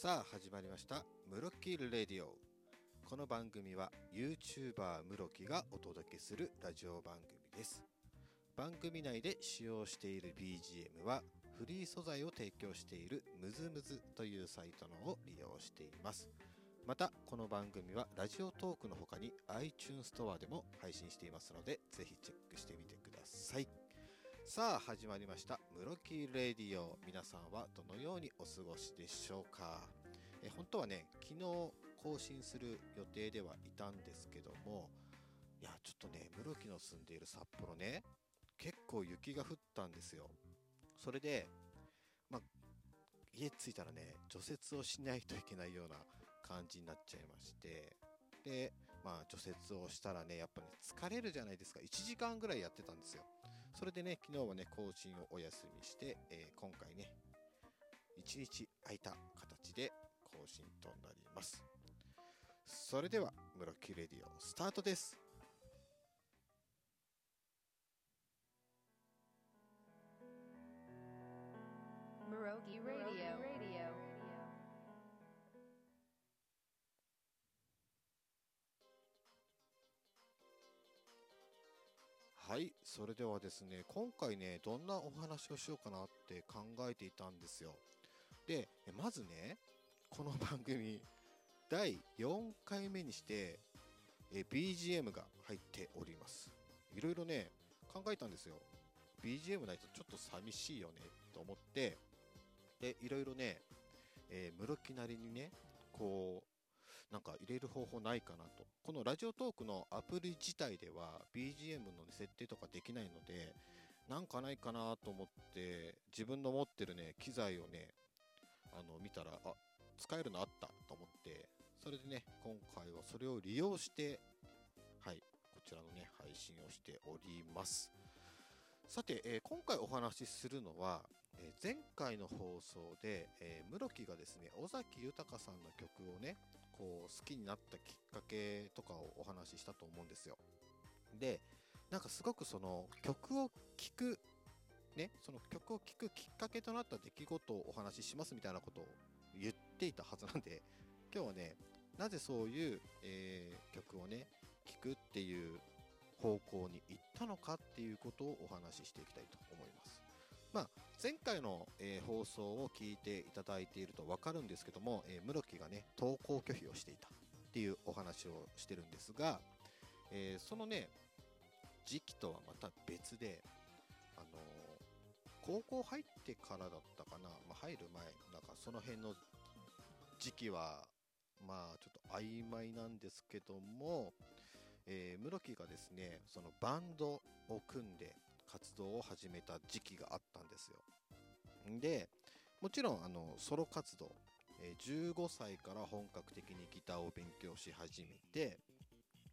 さあ始まりました「ムロキーレディオ」この番組は YouTuber ムロキがお届けするラジオ番組です。番組内で使用している BGM はフリー素材を提供しているムズムズというサイトのを利用しています。またこの番組はラジオトークの他に iTunes ストアでも配信していますのでぜひチェックしてみてください。さあ始まりました「ムロキーレディオ」皆さんはどのようにお過ごしでしょうか？当はね昨日更新する予定ではいたんですけどもいやちょっとね室木の住んでいる札幌ね結構雪が降ったんですよ。それでま家着いたらね除雪をしないといけないような感じになっちゃいましてでまあ除雪をしたらねやっぱね疲れるじゃないですか。1時間ぐらいやってたんですよ。それでね昨日はね更新をお休みして、えー、今回ね1日空いた形で更新となります。それでは「ムロキレディオ」スタートです.はいそれではですね今回ねどんなお話をしようかなって考えていたんですよ。でまずねこの番組第4回目にして BGM が入っております。いろいろね考えたんですよ。BGM ないとちょっと寂しいよねと思って。でいろいろね、えー、室木なりにねこうなんか入れる方法ないかなと。このラジオトークのアプリ自体では BGM の、ね、設定とかできないので、なんかないかなと思って、自分の持ってるね、機材をね、あの、見たら、あ、使えるのあったと思って、それでね、今回はそれを利用して、はい、こちらのね、配信をしております。さて、えー、今回お話しするのは、えー、前回の放送で、えー、室木がですね尾崎豊さんの曲をねこう好きになったきっかけとかをお話ししたと思うんですよでなんかすごくその曲を聴くねその曲を聴くきっかけとなった出来事をお話ししますみたいなことを言っていたはずなんで今日はねなぜそういう、え曲をね聴くっていう方向に行ったのかっていうことをお話ししていきたいと思います。まあ、前回の、えー、放送を聞いていただいていると分かるんですけども、えー、室木がね投稿拒否をしていたっていうお話をしてるんですが、えー、そのね時期とはまた別で、あの高校入ってからだったかな、まあ、入る前なんかその辺の時期はまあちょっと曖昧なんですけども、えー、室木がですねそのバンドを組んで活動を始めた時期があったんですよ。でもちろんあのソロ活動、えー、15歳から本格的にギターを勉強し始めて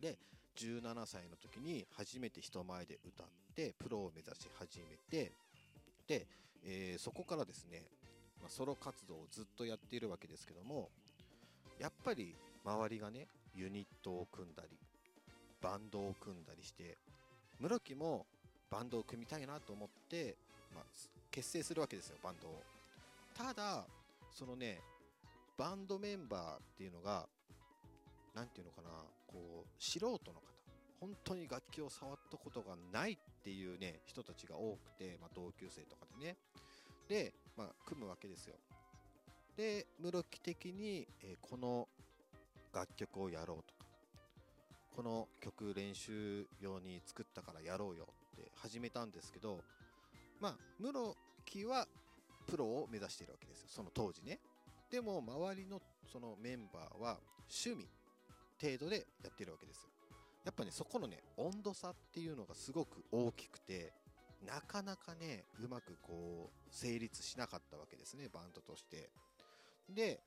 で17歳の時に初めて人前で歌ってプロを目指し始めてで、えー、そこからですね、まあ、ソロ活動をずっとやっているわけですけどもやっぱり周りがねユニットを組んだりバンドを組んだりして室木もバンドを組みたいなと思って、まあ、結成するわけですよバンドを。ただそのねバンドメンバーっていうのが何て言うのかなこう素人の方本当に楽器を触ったことがないっていうね人たちが多くて、まあ、同級生とかでね。で、まあ、組むわけですよ。で室木的に、え、この楽曲をやろうと。かこの曲練習用に作ったからやろうよって始めたんですけどまあ室木はプロを目指しているわけですよ。その当時ね。でも周りのそのメンバーは趣味程度でやってるわけですよ。やっぱねそこのね温度差っていうのがすごく大きくてなかなかねうまくこう成立しなかったわけですねバンドとしてで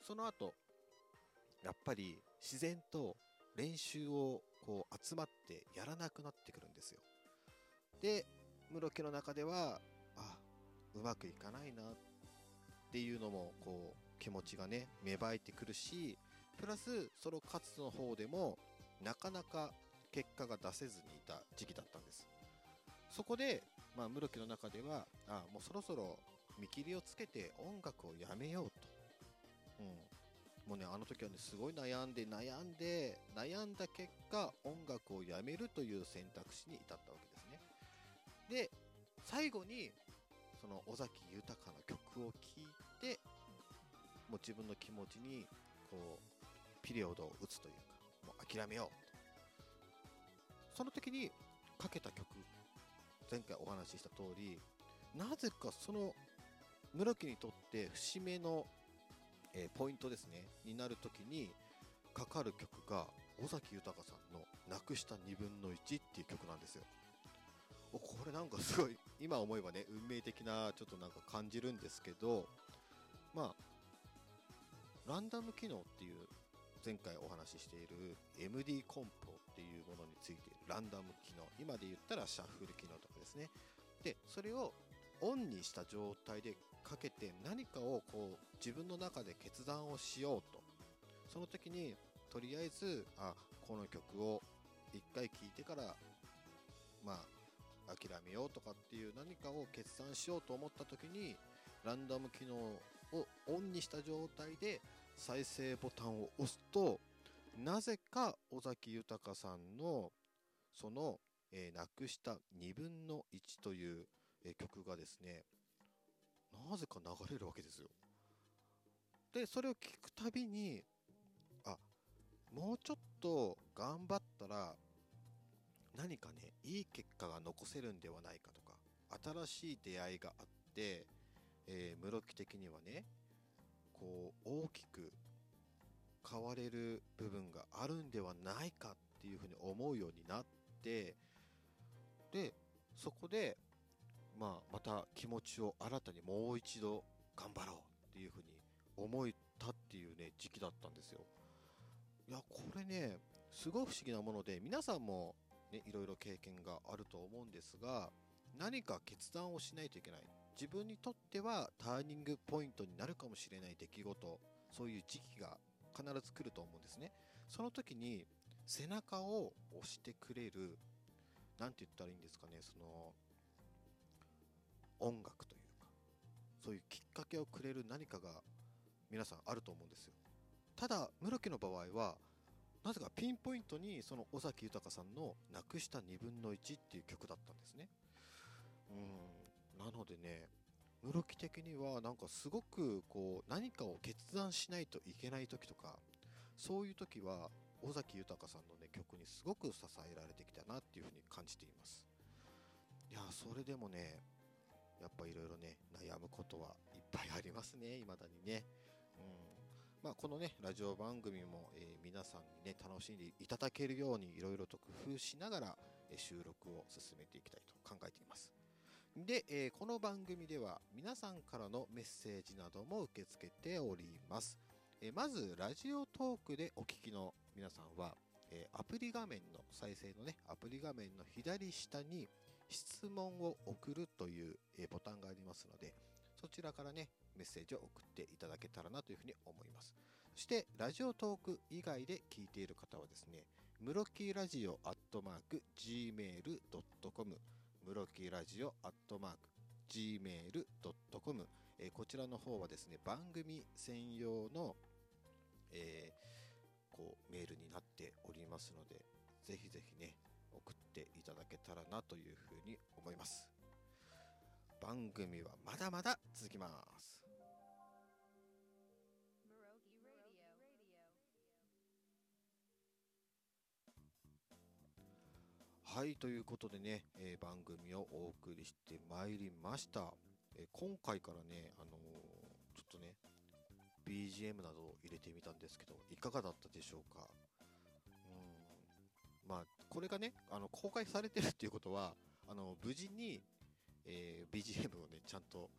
その後やっぱり自然と練習をこう集まってやらなくなってくるんですよ。で室木の中ではあうまくいかないなっていうのもこう気持ちがね芽生えてくるしプラスソロ活動の方でもなかなか結果が出せずにいた時期だったんですそこで、まあ、室木の中ではあもうそろそろ見切りをつけて音楽をやめようとうん。もうね、あの時はね、すごい悩んで悩んで、悩んだ結果、音楽をやめるという選択肢に至ったわけですね。で、最後に、その尾崎豊の曲を聴いて、もう自分の気持ちに、こう、ピリオドを打つというか、もう諦めようと。その時にかけた曲、前回お話しした通り、なぜかその室木にとって節目の、えーポイントですね、になる時にかかる曲が尾崎豊さんのなくした2分の1っていう曲なんですよ。おこれなんかすごい、今思えばね、運命的なちょっとなんか感じるんですけど、まあ、ランダム機能っていう前回お話ししている MD コンポっていうものについているランダム機能、今で言ったらシャッフル機能とかですね。で、それをオンにした状態でかけて何かをこう自分の中で決断をしようと。その時にとりあえず、あ、この曲を一回聴いてから、まあ、諦めようとかっていう何かを決断しようと思った時に、ランダム機能をオンにした状態で再生ボタンを押すと、なぜか尾崎豊さんのその、えーなくした2分の1という、えー曲がですね、なぜか流れるわけですよ。で、それを聞くたびに、あ、もうちょっと頑張ったら、何かね、いい結果が残せるんではないかとか、新しい出会いがあって、えー、室木的にはね、こう、大きく変われる部分があるんではないかっていうふうに思うようになって、で、そこで、まあ、また気持ちを新たにもう一度頑張ろうっていうふうに思えたっていうね、時期だったんですよ。いや、これね、すごい不思議なもので、皆さんもね、いろいろ経験があると思うんですが、何か決断をしないといけない。自分にとってはターニングポイントになるかもしれない出来事、そういう時期が必ず来ると思うんですね。その時に背中を押してくれる、なんて言ったらいいんですかね、その、音楽というか、そういうきっかけをくれる何かが皆さんあると思うんですよ。ただ、室木の場合は、なぜかピンポイントにその尾崎豊さんのなくした2分の1っていう曲だったんですね。うん。なのでね、室木的にはなんかすごくこう何かを決断しないといけない時とか、そういう時は尾崎豊さんのね曲にすごく支えられてきたなっていうふうに感じています。いや、それでもね、やっぱいろいろね、悩むことはいっぱいありますね、未だにね。うん。まあ、このね、ラジオ番組も、えー皆さんにね、楽しんでいただけるようにいろいろと工夫しながら、え収録を進めていきたいと考えています。で、えーこの番組では皆さんからのメッセージなども受け付けております。えーまず、ラジオトークでお聞きの皆さんは、えーアプリ画面の再生のね、アプリ画面の左下に質問を送るという、えボタンがありますので、そちらからね、メッセージを送っていただけたらなというふうに思います。そして、ラジオトーク以外で聞いている方はですね、ムロキラジオアットマーク gmail.com ロッキーラジオアットマーク gmail.com えーこちらの方はですね、番組専用の、えーこう、メールになっておりますので、ぜひぜひね、送っていただけたらなというふうに思います。番組はまだまだ続きます。はい、ということでね、えー番組をお送りしてまいりました。えー今回からね、あのーちょっとね、BGM などを入れてみたんですけど、いかがだったでしょうか？うん。まあ、これがね、あの、公開されてるっていうことは、あの、無事に、え BGM をね、ちゃんと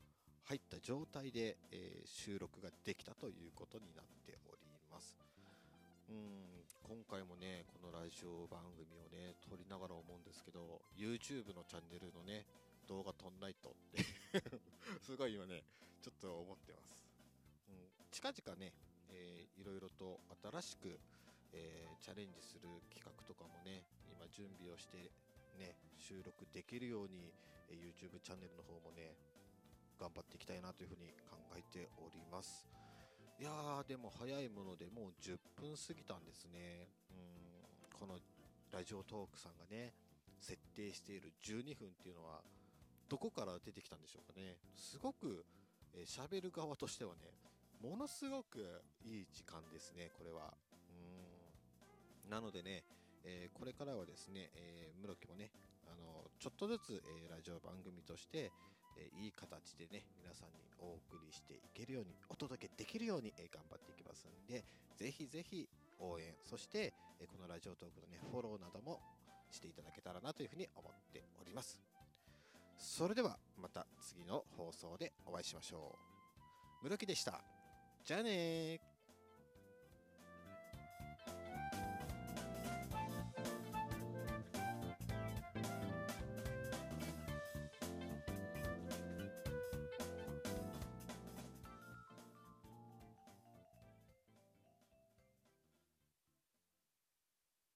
入った状態で、え収録ができたということになっております。うん、今回もね、このラジオ番組をね、撮りながら思うんですけど、YouTube のチャンネルのね、動画撮んないとって、すごい今ね、ちょっと思ってます。うん、近々ね、えーいろいろと新しく、えーチャレンジする企画とかもね、今準備をして、ね、収録できるように、えー YouTube チャンネルの方もね、頑張っていきたいなというふうに考えております。いやー、でも早いものでもう10分過ぎたんですね。うん、このラジオトークさんがね、設定している12分っていうのは、どこから出てきたんでしょうかね。すごく、えー喋る側としてはね、ものすごくいい時間ですね、これは。うん。なのでね、えーこれからはですね、えー、室木もね、あの、ちょっとずつ、えーラジオ番組として、えいい形でね、皆さんにお送りしていけるように、お届けできるように、え頑張っていきますんで、ぜひぜひ応援、そして、えこのラジオトークのね、フォローなどもしていただけたらなというふうに思っております。それでは、また次の放送でお会いしましょう。室木でした。じゃあねー。